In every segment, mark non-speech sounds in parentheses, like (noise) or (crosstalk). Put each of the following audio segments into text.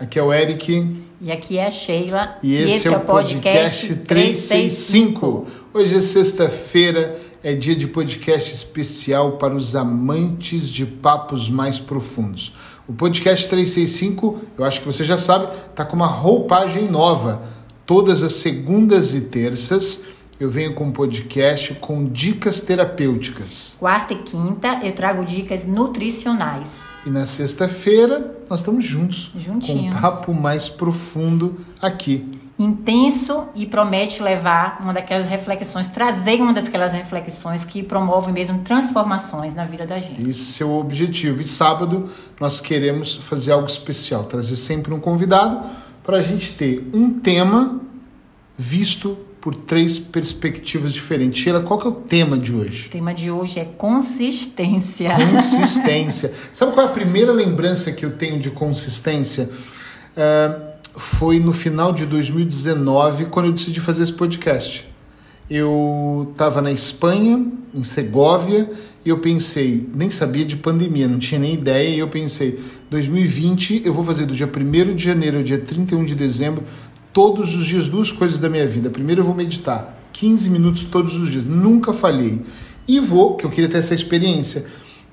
Aqui é o Eric. E aqui é a Sheila. E esse, e esse é, o podcast 365. Hoje é sexta-feira, é dia de podcast especial para os amantes de papos mais profundos. O podcast 365, eu acho que você já sabe, está com uma roupagem nova. Todas as segundas e terças eu venho com um podcast com dicas terapêuticas. Quarta e quinta eu trago dicas nutricionais. E na sexta-feira nós estamos juntos. Juntinhos. Com um papo mais profundo aqui. Intenso e promete levar uma daquelas reflexões, trazer uma daquelas reflexões que promovem mesmo transformações na vida da gente. Esse é o objetivo. E sábado nós queremos fazer algo especial, trazer sempre um convidado para a gente ter um tema visto por três perspectivas diferentes. Sheila, qual que é o tema de hoje? O tema de hoje é consistência. Consistência. (laughs) Sabe qual é a primeira lembrança que eu tenho de consistência? Uh, foi no final de 2019, quando eu decidi fazer esse podcast. Eu estava na Espanha, em Segóvia, e eu pensei, nem sabia de pandemia, não tinha nem ideia, e eu pensei, 2020 eu vou fazer do dia 1 de janeiro ao dia 31 de dezembro todos os dias duas coisas da minha vida. Primeiro eu vou meditar 15 minutos todos os dias, nunca falhei. E vou, que eu queria ter essa experiência,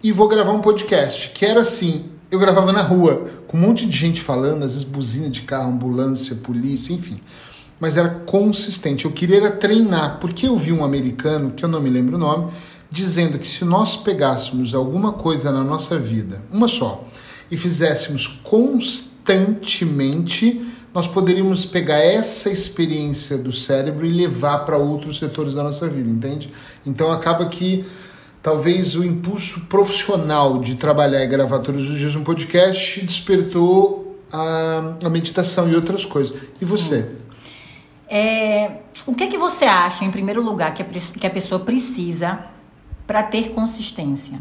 e vou gravar um podcast, que era assim, eu gravava na rua, com um monte de gente falando, às vezes buzina de carro, ambulância, polícia, enfim. Mas era consistente. Eu queria treinar, porque eu vi um americano, que eu não me lembro o nome, dizendo que se nós pegássemos alguma coisa na nossa vida, uma só, e fizéssemos constantemente, nós poderíamos pegar essa experiência do cérebro e levar para outros setores da nossa vida, entende? Então acaba que talvez o impulso profissional de trabalhar e gravar todos os dias um podcast despertou a, a meditação e outras coisas. E você? É, o que, é que você acha, em primeiro lugar, que a, que a pessoa precisa para ter consistência?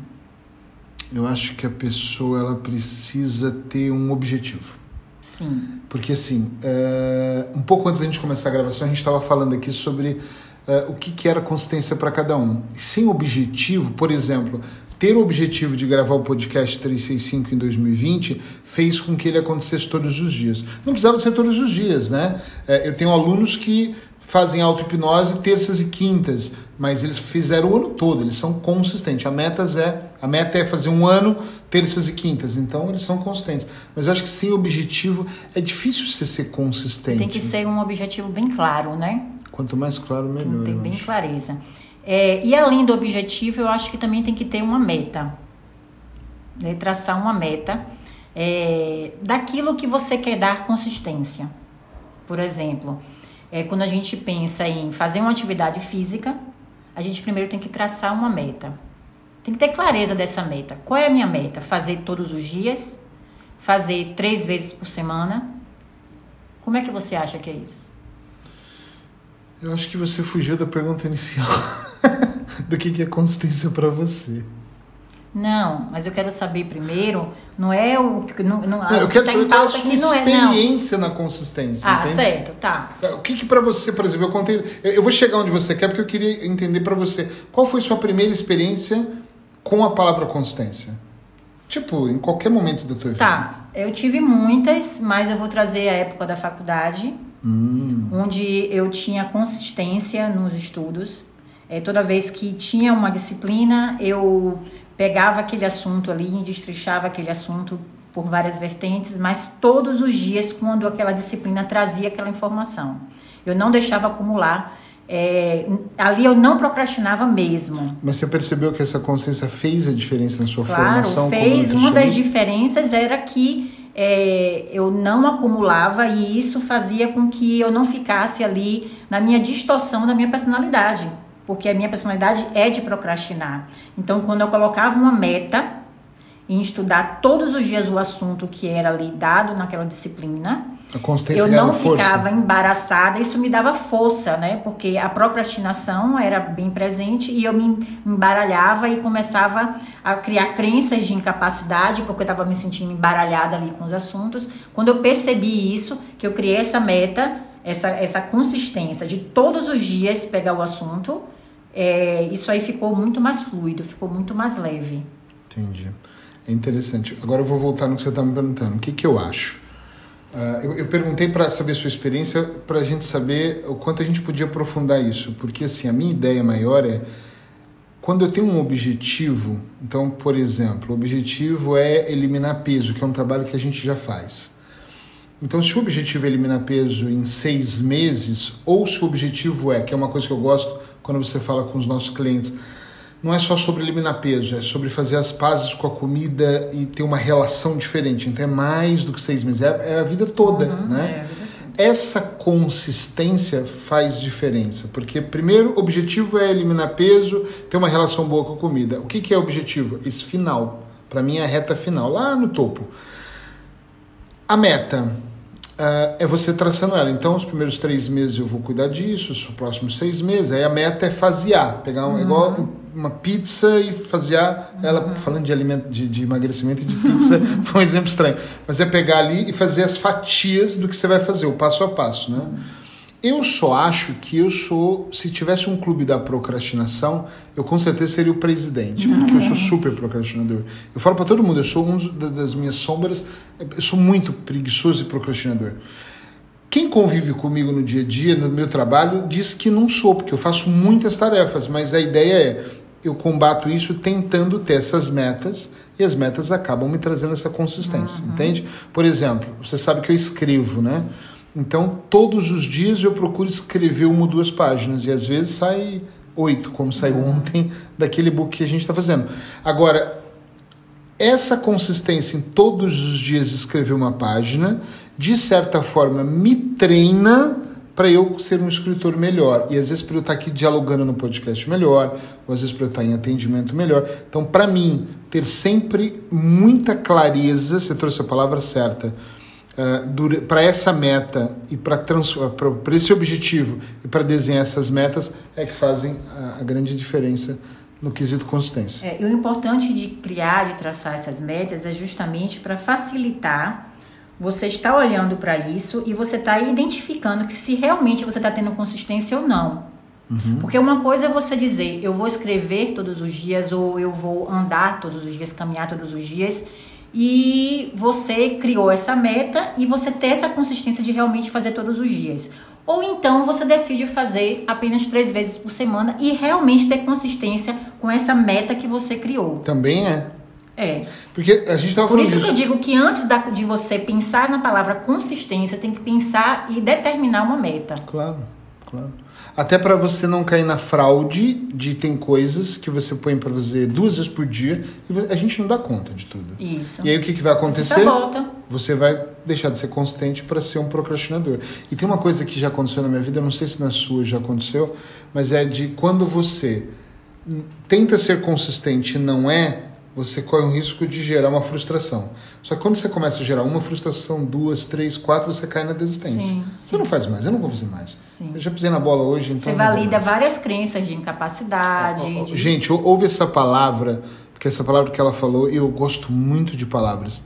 Eu acho que a pessoa ela precisa ter um objetivo. Sim. Porque, assim, é, um pouco antes da gente começar a gravação, a gente estava falando aqui sobre é, o que, que era consistência para cada um. Sem objetivo, por exemplo, ter o objetivo de gravar o podcast 365 em 2020 fez com que ele acontecesse todos os dias. Não precisava ser todos os dias, né? É, eu tenho alunos que fazem auto-hipnose terças e quintas, mas eles fizeram o ano todo, eles são consistentes. A meta é, a meta é fazer um ano terças e quintas, então eles são consistentes. Mas eu acho que sem objetivo é difícil você ser consistente. Tem que ser um objetivo bem claro, né? Quanto mais claro, melhor. Tem bem acho. clareza. É, e além do objetivo, eu acho que também tem que ter uma meta. Né? Traçar uma meta é, daquilo que você quer dar consistência. Por exemplo, é, quando a gente pensa em fazer uma atividade física, a gente primeiro tem que traçar uma meta. Tem que ter clareza dessa meta. Qual é a minha meta? Fazer todos os dias? Fazer três vezes por semana? Como é que você acha que é isso? Eu acho que você fugiu da pergunta inicial (laughs) do que é consistência para você. Não, mas eu quero saber primeiro, não é o que. Não, não, não, eu quero tá saber qual é a sua experiência é, na consistência. Ah, entende? certo, tá. O que, que para você, por exemplo, eu contei. Eu, eu vou chegar onde você quer, porque eu queria entender para você. Qual foi sua primeira experiência com a palavra consistência? Tipo, em qualquer momento da tua vida. Tá, eu tive muitas, mas eu vou trazer a época da faculdade, hum. onde eu tinha consistência nos estudos. É, toda vez que tinha uma disciplina, eu pegava aquele assunto ali destrichava aquele assunto por várias vertentes, mas todos os dias quando aquela disciplina trazia aquela informação. Eu não deixava acumular. É, ali eu não procrastinava mesmo. Mas você percebeu que essa consciência fez a diferença na sua claro, formação? fez. Uma das diferenças era que é, eu não acumulava e isso fazia com que eu não ficasse ali na minha distorção da minha personalidade porque a minha personalidade é de procrastinar. Então, quando eu colocava uma meta em estudar todos os dias o assunto que era ali dado naquela disciplina, eu não ficava embaraçada, isso me dava força, né? Porque a procrastinação era bem presente e eu me embaralhava e começava a criar crenças de incapacidade, porque eu estava me sentindo embaralhada ali com os assuntos. Quando eu percebi isso, que eu criei essa meta, essa, essa consistência de todos os dias pegar o assunto, é, isso aí ficou muito mais fluido, ficou muito mais leve. Entendi. É interessante. Agora eu vou voltar no que você está me perguntando. O que, que eu acho? Uh, eu, eu, perguntei para saber sua experiência, para a gente saber o quanto a gente podia aprofundar isso, porque assim a minha ideia maior é quando eu tenho um objetivo, então, por exemplo, o objetivo é eliminar peso, que é um trabalho que a gente já faz. Então, se o objetivo é eliminar peso em seis meses, ou se o objetivo é, que é uma coisa que eu gosto quando você fala com os nossos clientes, não é só sobre eliminar peso, é sobre fazer as pazes com a comida e ter uma relação diferente. Então é mais do que seis meses, é, é a vida toda, uhum, né? É. Essa consistência faz diferença, porque primeiro o objetivo é eliminar peso, ter uma relação boa com a comida. O que, que é o objetivo? Esse final. Para mim é a reta final, lá no topo. A meta Uh, é você traçando ela. Então, os primeiros três meses eu vou cuidar disso, os próximos seis meses. Aí a meta é fasear, pegar um, uhum. igual uma pizza e fasear uhum. ela, falando de alimento, de, de emagrecimento e de pizza, (laughs) foi um exemplo estranho. Mas é pegar ali e fazer as fatias do que você vai fazer, o passo a passo, né? Uhum. Eu só acho que eu sou, se tivesse um clube da procrastinação, eu com certeza seria o presidente, porque eu sou super procrastinador. Eu falo para todo mundo, eu sou um das minhas sombras, eu sou muito preguiçoso e procrastinador. Quem convive comigo no dia a dia, no meu trabalho, diz que não sou, porque eu faço muitas tarefas, mas a ideia é eu combato isso tentando ter essas metas e as metas acabam me trazendo essa consistência, uhum. entende? Por exemplo, você sabe que eu escrevo, né? Então, todos os dias eu procuro escrever uma ou duas páginas, e às vezes sai oito, como saiu uhum. ontem daquele book que a gente está fazendo. Agora, essa consistência em todos os dias escrever uma página, de certa forma, me treina para eu ser um escritor melhor. E às vezes para eu estar aqui dialogando no podcast melhor, ou às vezes para eu estar em atendimento melhor. Então, para mim, ter sempre muita clareza, você trouxe a palavra certa, uh, para essa meta e para esse objetivo e para desenhar essas metas é que fazem a, a grande diferença no quesito consistência. É, e o importante de criar, de traçar essas metas é justamente para facilitar você está olhando para isso e você está identificando que se realmente você está tendo consistência ou não. Uhum. Porque uma coisa é você dizer, eu vou escrever todos os dias, ou eu vou andar todos os dias, caminhar todos os dias, e você criou essa meta e você ter essa consistência de realmente fazer todos os dias. Ou então você decide fazer apenas três vezes por semana e realmente ter consistência com essa meta que você criou. Também é. É. Porque a gente estava falando Por isso disso. que eu digo que antes da, de você pensar na palavra consistência, tem que pensar e determinar uma meta. Claro, claro. Até para você não cair na fraude de tem coisas que você põe para fazer duas vezes por dia e a gente não dá conta de tudo. Isso. E aí o que, que vai acontecer? Você volta. Você vai deixar de ser consistente para ser um procrastinador. E tem uma coisa que já aconteceu na minha vida, não sei se na sua já aconteceu, mas é de quando você tenta ser consistente e não é, você corre o risco de gerar uma frustração. Só que quando você começa a gerar uma frustração, duas, três, quatro, você cai na desistência. Sim, você sim. não faz mais, eu não vou fazer mais. Sim. Eu já pisei na bola hoje, então. Você valida várias crenças de incapacidade. Ah, de... Gente, ouve essa palavra, porque essa palavra que ela falou, eu gosto muito de palavras.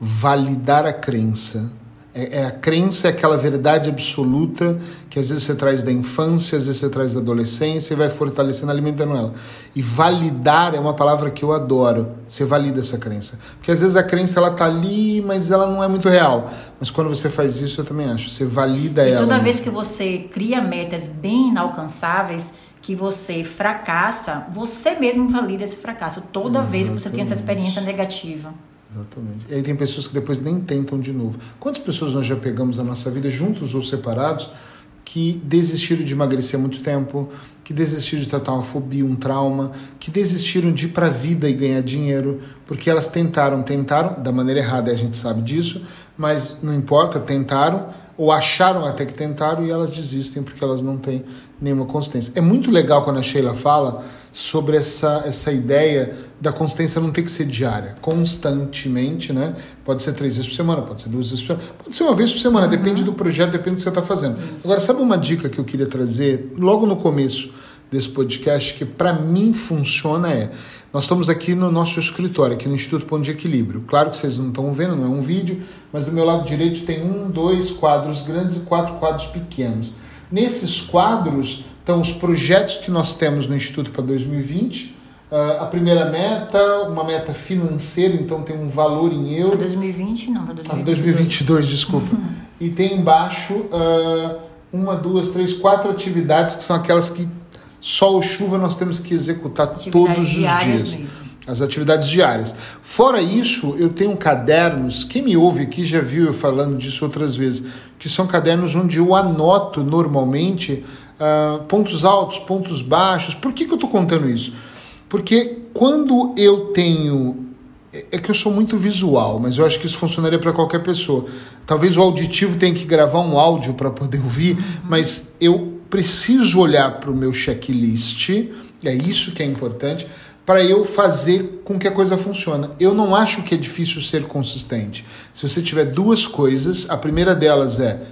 Validar a crença é, é, a crença, é aquela verdade absoluta que às vezes você traz da infância, às vezes você traz da adolescência e vai fortalecendo, alimentando ela. E validar é uma palavra que eu adoro. Você valida essa crença. Porque às vezes a crença ela tá ali, mas ela não é muito real. Mas quando você faz isso, eu também acho. Você valida e ela. Toda vez que você cria metas bem inalcançáveis, que você fracassa, você mesmo valida esse fracasso. Toda Exatamente. vez que você tem essa experiência negativa. Exatamente. E aí tem pessoas que depois nem tentam de novo. Quantas pessoas nós já pegamos na nossa vida, juntos ou separados, que desistiram de emagrecer há muito tempo, que desistiram de tratar uma fobia, um trauma, que desistiram de ir para a vida e ganhar dinheiro, porque elas tentaram, tentaram, da maneira errada, a gente sabe disso, mas não importa, tentaram, ou acharam até que tentaram e elas desistem porque elas não têm nenhuma consistência. É muito legal quando a Sheila fala sobre essa, essa ideia da consistência não ter que ser diária, constantemente, né? Pode ser três vezes por semana, pode ser duas vezes por semana, pode ser uma vez por semana, uhum. depende do projeto, depende do que você está fazendo. Agora, sabe uma dica que eu queria trazer logo no começo desse podcast que para mim funciona é nós estamos aqui no nosso escritório, aqui no Instituto Ponto de Equilíbrio. Claro que vocês não estão vendo, não é um vídeo, mas do meu lado direito tem um, dois quadros grandes e quatro quadros pequenos. Nesses quadros estão os projetos que nós temos no Instituto para 2020 Uh, a primeira meta, uma meta financeira, então tem um valor em euro. Para 2020, não, para 2022. Ah, 2022, desculpa. e tem embaixo uh, uma, duas, três, quatro atividades que são aquelas que sol ou chuva nós temos que executar todos os dias. Mesmo. As atividades diárias. Fora isso, eu tenho cadernos, quem me ouve aqui já viu eu falando disso outras vezes, que são cadernos onde eu anoto normalmente uh, pontos altos, pontos baixos. Por que, que eu estou contando isso? Porque quando eu tenho. É, é que eu sou muito visual, mas eu acho que isso funcionaria para qualquer pessoa. Talvez o auditivo tenha que gravar um áudio para poder (laughs) ouvir, uhum. mas eu preciso olhar para o meu checklist, é isso que é importante, para eu fazer com que a coisa funcione. Eu não acho que é difícil ser consistente. Se você tiver duas coisas, a primeira delas é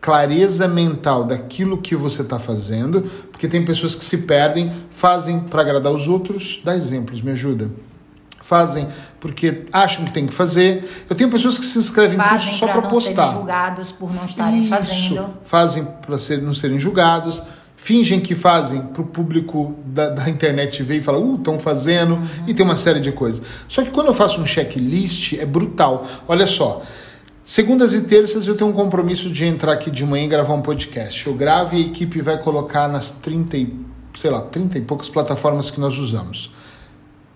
clareza mental daquilo que você está fazendo, porque tem pessoas que se perdem, fazem para agradar os outros. Dá exemplos, me ajuda. Fazem porque acham que tem que fazer. Eu tenho pessoas que se inscrevem em curso só para postar. Fazem julgados por não estarem Isso. fazendo. Fazem para ser, não serem julgados. Fingem que fazem para o público da, da, internet ver e falar, uh, estão fazendo, uhum. e tem uma série de coisas. Só que quando eu faço um checklist, é brutal. Olha só, Segundas e terças eu tenho um compromisso de entrar aqui de manhã e gravar um podcast. Eu gravo e a equipe vai colocar nas 30 e, sei lá, 30 e poucas plataformas que nós usamos.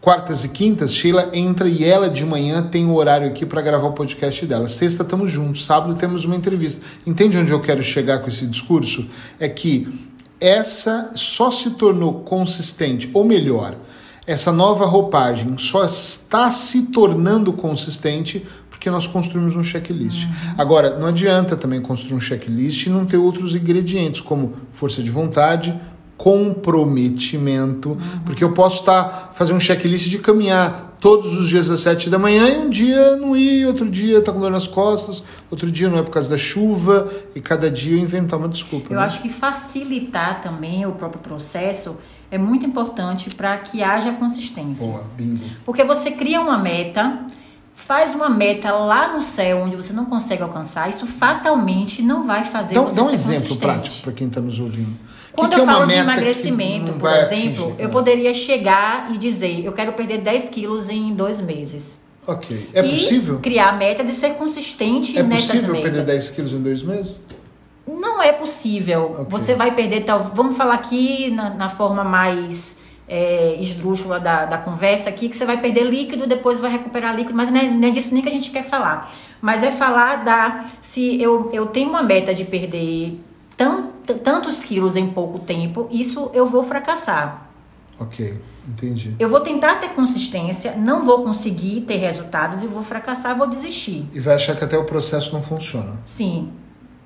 Quartas e quintas, Sheila entra e ela de manhã tem o horário aqui para gravar o podcast dela. Sexta estamos juntos, sábado temos uma entrevista. Entende onde eu quero chegar com esse discurso? É que essa só se tornou consistente, ou melhor, essa nova roupagem só está se tornando consistente porque nós construímos um checklist. Uhum. Agora, não adianta também construir um checklist e não ter outros ingredientes, como força de vontade, comprometimento, uhum. porque eu posso estar tá, fazer um checklist de caminhar todos os dias às sete da manhã e um dia não ir, outro dia tá com dor nas costas, outro dia não é por causa da chuva e cada dia eu inventar uma desculpa. Eu né? acho que facilitar também o próprio processo é muito importante para que haja consistência. Boa, bingo. Porque você cria uma meta faz uma meta lá no céu onde você não consegue alcançar, isso fatalmente não vai fazer dá, você dá um exemplo prático para quem está nos ouvindo. Quando que eu que é falo de emagrecimento, por exemplo, atingir, eu poderia chegar e dizer, eu quero perder 10 quilos em dois meses. Ok. É e possível? criar metas e ser consistente é nessas metas. É possível perder 10 quilos em dois meses? Não é possível. Okay. Você vai perder, tal, vamos falar aqui na, na forma mais é, esdrúxula da, da conversa aqui, que você vai perder líquido, depois vai recuperar líquido, mas não é, não é disso nem que a gente quer falar. Mas é falar da. Se eu, eu tenho uma meta de perder tant, tantos quilos em pouco tempo, isso eu vou fracassar. Ok, entendi. Eu vou tentar ter consistência, não vou conseguir ter resultados e vou fracassar, vou desistir. E vai achar que até o processo não funciona. Sim.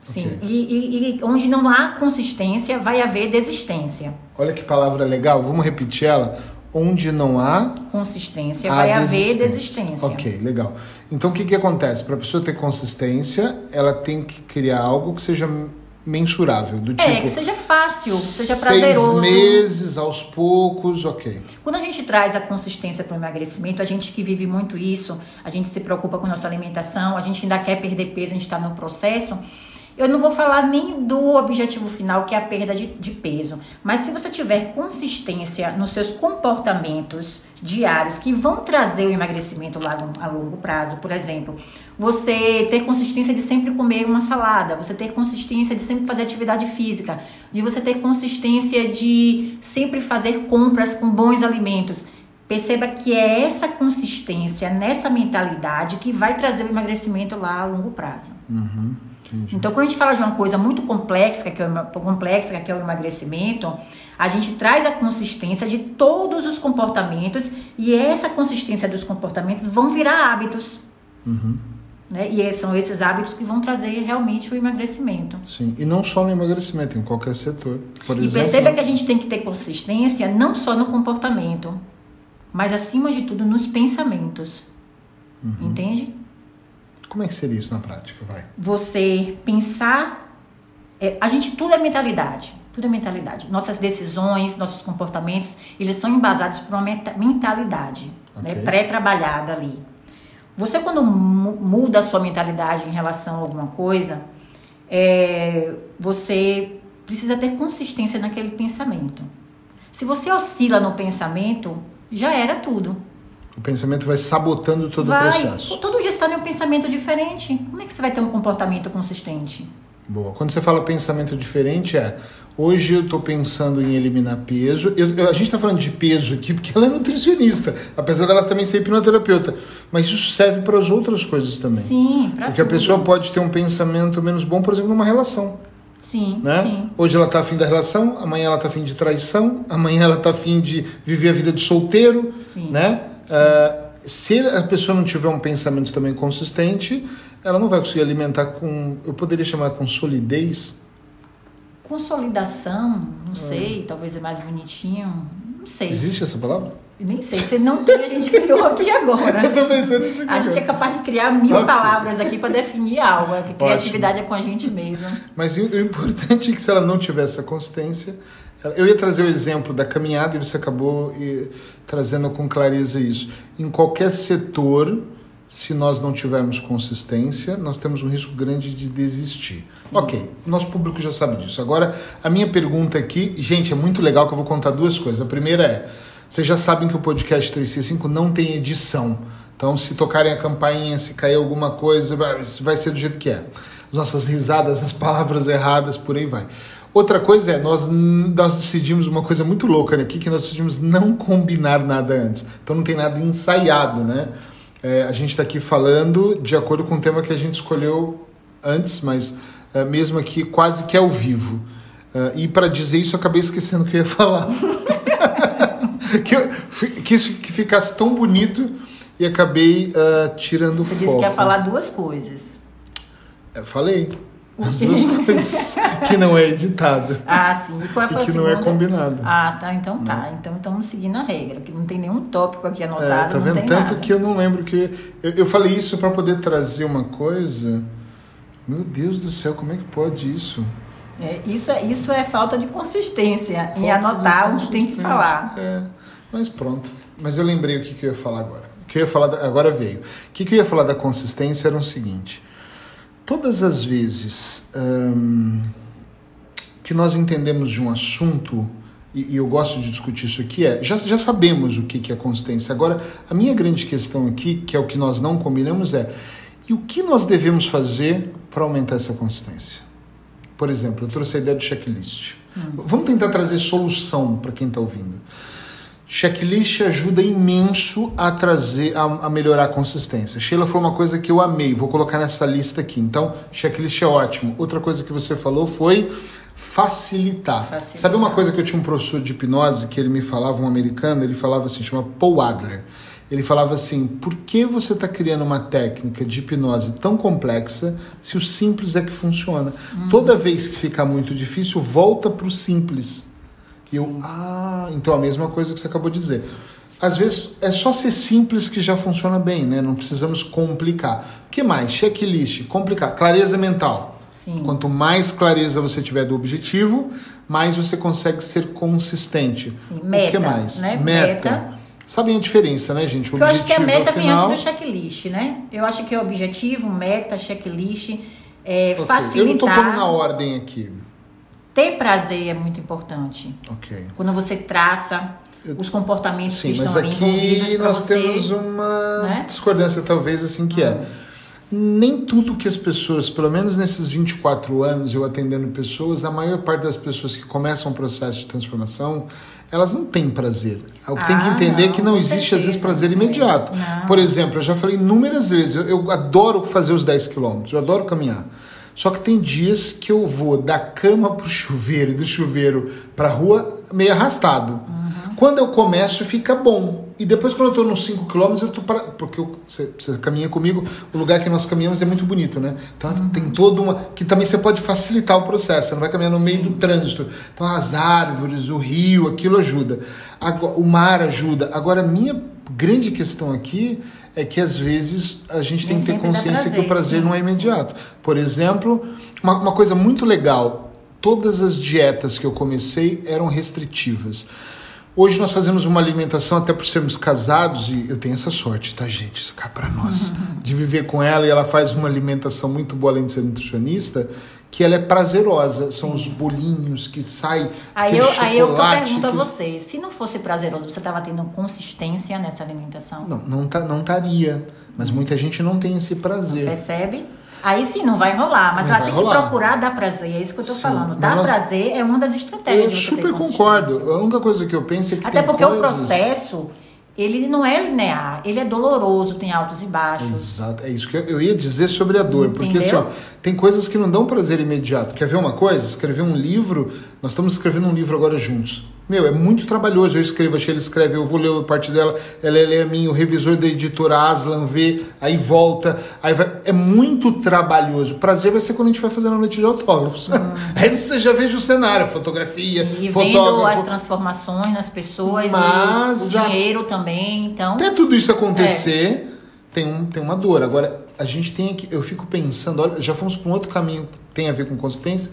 Sim, okay. e, e, e, onde não há consistência, vai haver desistência. Olha que palavra legal, vamos repetir ela. Onde não há consistência, vai desistência. haver desistência. Ok, legal. Então o que, que acontece? Para a pessoa ter consistência, ela tem que criar algo que seja mensurável, do tipo. É, que seja fácil, seja prazeroso. Seis meses, aos poucos, ok. Quando a gente traz a consistência para o emagrecimento, a gente que vive muito isso, a gente se preocupa com nossa alimentação, a gente ainda quer perder peso, a gente está no processo. Eu não vou falar nem do objetivo final, que é a perda de, de peso, mas se você tiver consistência nos seus comportamentos diários que vão trazer o emagrecimento lá a longo prazo, por exemplo, você ter consistência de sempre comer uma salada, você ter consistência de sempre fazer atividade física, de você ter consistência de sempre fazer compras com bons alimentos. Perceba que é essa consistência, nessa mentalidade que vai trazer o emagrecimento lá a longo prazo. Uhum. Entendi. Então, quando a gente fala de uma coisa muito complexa, que é, complexa, que é o emagrecimento, a gente traz a consistência de todos os comportamentos e essa consistência dos comportamentos vão virar hábitos. Uhum. Né? E são esses hábitos que vão trazer realmente o emagrecimento. Sim, e não só no emagrecimento, em qualquer setor. Por e exemplo, perceba que a gente tem que ter consistência não só no comportamento, mas acima de tudo nos pensamentos. Uhum. Entende? Como é que seria isso na prática? Vai. Você pensar. É, a gente, tudo é mentalidade. Tudo é mentalidade. Nossas decisões, nossos comportamentos, eles são embasados por uma mentalidade né, okay. né, pré-trabalhada ali. Você, quando muda a sua mentalidade em relação a alguma coisa, é, você precisa ter consistência naquele pensamento. Se você oscila no pensamento, já era tudo. O pensamento vai sabotando todo vai, o processo. Todo gestão é um pensamento diferente. Como é que você vai ter um comportamento consistente? Boa. Quando você fala pensamento diferente, é hoje eu estou pensando em eliminar peso. Eu, eu, a gente está falando de peso aqui porque ela é nutricionista, apesar dela também ser hipnoterapeuta. Mas isso serve para as outras coisas também. Sim, para Porque tudo. a pessoa pode ter um pensamento menos bom, por exemplo, numa relação. Sim, né? sim. Hoje ela está afim da relação, amanhã ela está afim de traição, amanhã ela está afim de viver a vida de solteiro, sim. né? Uh, se a pessoa não tiver um pensamento também consistente, ela não vai conseguir alimentar com, eu poderia chamar com solidez. Consolidação, não sei, talvez é mais bonitinho, não sei. Existe essa palavra? Eu nem sei, se não tem, a gente criou aqui agora. (laughs) eu tô pensando nisso A gente é capaz de criar mil okay. palavras aqui para definir algo. A criatividade Ótimo. é com a gente mesmo. Mas o importante é que se ela não tiver essa consistência, eu ia trazer o exemplo da caminhada e você acabou trazendo com clareza isso. Em qualquer setor, se nós não tivermos consistência, nós temos um risco grande de desistir. Sim. Ok, nosso público já sabe disso. Agora, a minha pergunta aqui, gente, é muito legal que eu vou contar duas coisas. A primeira é: vocês já sabem que o podcast 365 não tem edição. Então, se tocarem a campainha, se cair alguma coisa, vai ser do jeito que é. As nossas risadas, as palavras erradas, por aí vai. Outra coisa é, nós, nós decidimos uma coisa muito louca aqui, que nós decidimos não combinar nada antes. Então não tem nada ensaiado, né? É, a gente está aqui falando de acordo com o tema que a gente escolheu antes, mas é, mesmo aqui quase que ao vivo. É, e para dizer isso, eu acabei esquecendo o que eu ia falar. (laughs) que, eu, que isso que ficasse tão bonito e acabei uh, tirando Você foco. Você disse que ia falar duas coisas. Eu falei. As duas coisas que não é editado. Ah, sim. E qual foi e que não é combinado. Ah, tá. Então tá. Não. Então estamos seguindo a regra, que não tem nenhum tópico aqui anotado. É, tá vendo? Tanto nada. que eu não lembro que. Eu, eu falei isso para poder trazer uma coisa. Meu Deus do céu, como é que pode isso? É, isso, é, isso é falta de consistência falta em anotar o que tem que falar. É, mas pronto. Mas eu lembrei o que, que eu ia falar agora. O que eu ia falar da, agora veio. O que, que eu ia falar da consistência era o seguinte todas as vezes hum, que nós entendemos de um assunto, e, e, eu gosto de discutir isso aqui, é já, já sabemos o que, que é consistência. Agora, a minha grande questão aqui, que é o que nós não combinamos, é e o que nós devemos fazer para aumentar essa consistência? Por exemplo, eu trouxe a ideia do checklist. Hum. Vamos tentar trazer solução para quem está ouvindo. Checklist ajuda imenso a trazer, a, a, melhorar a consistência. Sheila foi uma coisa que eu amei, vou colocar nessa lista aqui. Então, checklist é ótimo. Outra coisa que você falou foi facilitar. facilitar. Sabe uma coisa que eu tinha um professor de hipnose que ele me falava, um americano, ele falava assim, chama Paul Adler. Ele falava assim: por que você está criando uma técnica de hipnose tão complexa se o simples é que funciona? Hum. Toda vez que ficar muito difícil, volta para o simples. E eu, ah, então a mesma coisa que você acabou de dizer. Às vezes é só ser simples que já funciona bem, né? Não precisamos complicar. O que mais? Checklist, complicar. Clareza mental. Sim. Quanto mais clareza você tiver do objetivo, mais você consegue ser consistente. Sim. Meta, o que mais? Né? Meta. meta. Sabem a diferença, né, gente? O eu acho que a meta vem antes do checklist, né? Eu acho que o objetivo, meta, checklist, é okay. facilitar... Eu não estou pondo na ordem aqui. Ter prazer é muito importante. Ok. Quando você traça eu... os comportamentos Sim, que estão ali envolvidos Sim, mas aqui nós você, temos uma né? discordância talvez assim que é. ah. é nem tudo que as pessoas, pelo menos nesses 24 anos eu atendendo pessoas, a maior parte das pessoas que começam um processo de transformação, elas não têm prazer. O que ah, tem que entender não, é que não existe certeza, às vezes prazer imediato. Não. Por exemplo, eu já falei inúmeras vezes, eu, eu adoro fazer os 10 quilômetros, eu adoro caminhar. Só que tem dias que eu vou da cama pro chuveiro e do chuveiro pra rua meio arrastado. Uhum. Quando eu começo, fica bom. E depois, quando eu tô nos 5 km, eu tô para. Porque eu, você, você, caminha comigo, o lugar que nós caminhamos é muito bonito, né? Então uhum. tem toda uma. Que também você pode facilitar o processo. Você não vai caminhar no Sim. meio do trânsito. Então as árvores, o rio, aquilo ajuda. Agora, o mar ajuda. Agora, a minha grande questão aqui é que às vezes a gente tem que ter consciência prazer, que o prazer sim. não é imediato. Por exemplo, uma, uma coisa muito legal: todas as dietas que eu comecei eram restritivas. Hoje nós fazemos uma alimentação, até por sermos casados, e eu tenho essa sorte, tá, gente? Isso cá para nós, (laughs) de viver com ela, e ela faz uma alimentação muito boa, além de ser nutricionista, que ela é prazerosa. São os bolinhos que saem. Aí eu, aí eu pergunto que... a você: se não fosse prazeroso, você estava tendo consistência nessa alimentação? Não, não, tá, não estaria. Mas muita gente não tem esse prazer. Não percebe? Aí sim, não vai rolar, mas não ela tem rolar. que procurar dar prazer, é isso que eu tô sim, falando. Dar nós... prazer é uma das estratégias. Eu super concordo. A única coisa que eu penso é que. Até porque coisas... o processo ele não é linear, ele é doloroso, tem altos e baixos. Exato, é isso que eu ia dizer sobre a dor, Entendeu? porque assim, ó, tem coisas que não dão prazer imediato. Quer ver uma coisa? Escrever um livro, nós estamos escrevendo um livro agora juntos. Meu, é muito trabalhoso. Eu escrevo, achei ele escreve, eu vou ler a parte dela, ela lê a minha, o revisor da editora Aslan vê, aí volta, aí vai. É muito trabalhoso. O prazer vai ser quando a gente vai fazer a noite de autógrafos. Hum. (laughs) Aí você já veja o cenário, fotografia, e fotógrafo. vendo as transformações nas pessoas Mas o dinheiro a... também, então. Até tudo isso acontecer, é. tem, um, tem uma dor. Agora, a gente tem aqui, eu fico pensando, olha, já fomos para um outro caminho que tem a ver com consistência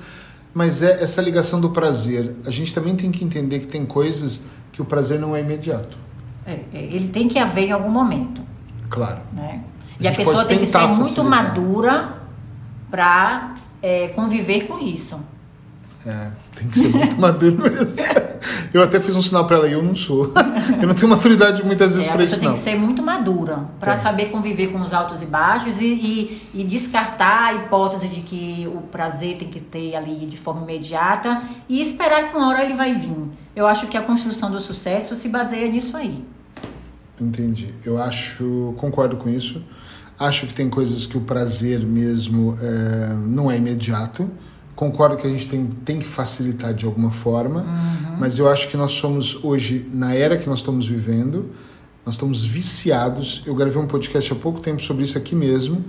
mas é essa ligação do prazer. A gente também tem que entender que tem coisas que o prazer não é imediato. É, é ele tem que haver em algum momento. Claro. Né? A e a pessoa tem que ser facilitar. muito madura para é, conviver com isso. É, tem que ser muito (laughs) maduro mesmo. Eu até fiz um sinal para ela e eu não sou. (laughs) Eu não tenho maturidade muitas vezes é, para isso, não. tem que ser muito madura para saber conviver com os altos e baixos e, e, e, descartar a hipótese de que o prazer tem que ter ali de forma imediata e esperar que uma hora ele vai vir. Eu acho que a construção do sucesso se baseia nisso aí. Entendi. Eu acho, concordo com isso. Acho que tem coisas que o prazer mesmo é, não é imediato Concordo que a gente tem, tem que facilitar de alguma forma, uhum. mas eu acho que nós somos hoje, na era que nós estamos vivendo, nós estamos viciados. Eu gravei um podcast há pouco tempo sobre isso aqui mesmo,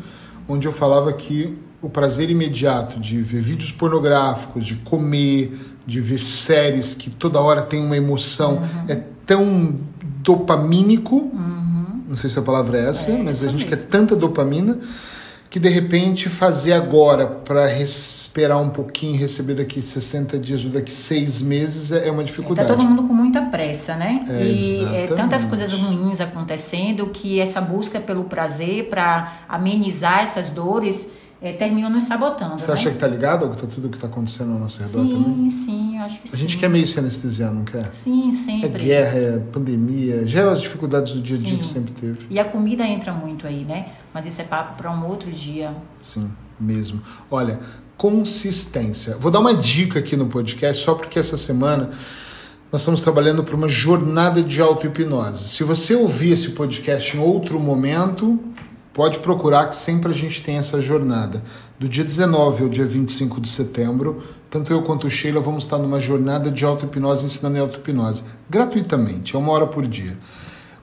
onde eu falava que o prazer imediato de ver vídeos pornográficos, de comer, de ver séries que toda hora tem uma emoção, uhum. é tão dopamínico. Uhum. Não sei se a palavra é essa, é, mas a gente mesmo. quer tanta dopamina que de repente fazer agora para esperar um pouquinho, receber daqui 60 dias ou daqui seis meses é, é uma dificuldade. Está todo mundo com muita pressa, né? É, e é, tantas coisas ruins acontecendo que essa busca pelo prazer para amenizar essas dores é, terminam nos sabotando. Você né? acha que tá ligado com tudo que está acontecendo ao nosso redor sim, também? Sim, sim, acho que a sim. A gente quer meio se anestesiar, não quer? Sim, sempre. É guerra, é pandemia, é as dificuldades do dia a dia que sempre teve. E a comida entra muito aí, né? Mas isso é papo para um outro dia. Sim, mesmo. Olha, consistência. Vou dar uma dica aqui no podcast, só porque essa semana nós estamos trabalhando para uma jornada de auto-hipnose. Se você ouvir esse podcast em outro momento, pode procurar que sempre a gente tem essa jornada. Do dia 19 ao dia 25 de setembro, tanto eu quanto o Sheila vamos estar numa jornada de auto-hipnose ensinando auto-hipnose, gratuitamente, é uma hora por dia.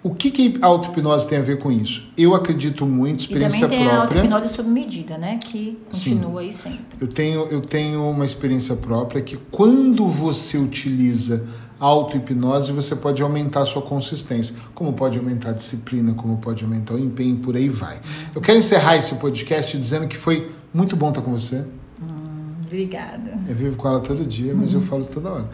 O que, que a auto-hipnose tem a ver com isso? Eu acredito muito, experiência e também tem própria. a auto-hipnose sob medida, né? Que continua Sim. aí sempre. Eu tenho, eu tenho uma experiência própria que quando você utiliza auto-hipnose, você pode aumentar a sua consistência, como pode aumentar a disciplina, como pode aumentar o empenho, por aí vai. Eu quero encerrar esse podcast dizendo que foi muito bom estar com você. Hum, obrigada. Eu vivo com ela todo dia, mas eu falo toda hora.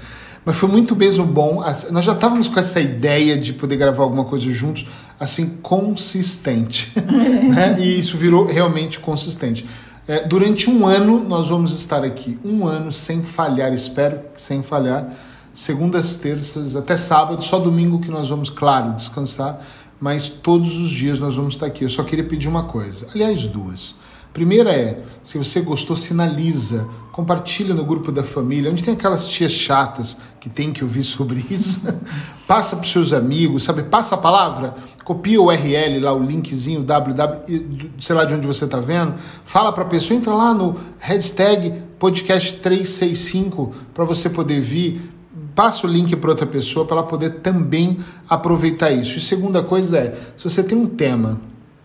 Mas foi muito mesmo bom. Nós já estávamos com essa ideia de poder gravar alguma coisa juntos, assim, consistente. (laughs) né? E isso virou realmente consistente. É, durante um ano, nós vamos estar aqui. Um ano sem falhar, espero que sem falhar segundas, terças, até sábado, só domingo que nós vamos, claro, descansar, mas todos os dias nós vamos estar aqui. Eu só queria pedir uma coisa, aliás, duas. Primeira é, se você gostou, sinaliza, compartilha no grupo da família, onde tem aquelas tias chatas que tem que ouvir sobre (laughs) isso. Passa para os seus amigos, sabe? Passa a palavra, copia o URL lá, o linkzinho www, sei lá de onde você está vendo. Fala para a pessoa, entra lá no hashtag podcast 365 para você poder vir passa o link para outra pessoa para ela poder também aproveitar isso. E segunda coisa é, se você tem um tema,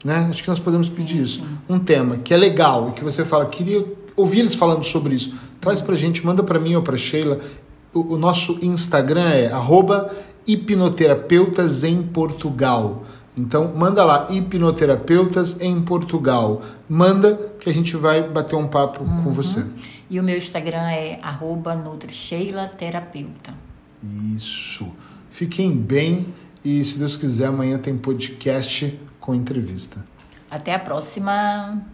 né? Acho que nós podemos pedir isso. Um tema que é legal e que você fala, queria ouvir eles falando sobre isso. Traz pra gente, manda para mim ou para Sheila. O, o, nosso Instagram é arroba hipnoterapeutas em Portugal. Então, manda lá, hipnoterapeutas em Portugal. Manda que a gente vai bater um papo uhum. com você. E o meu Instagram é arroba Isso. Fiquem bem e, se Deus quiser, amanhã tem podcast com entrevista. Até a próxima.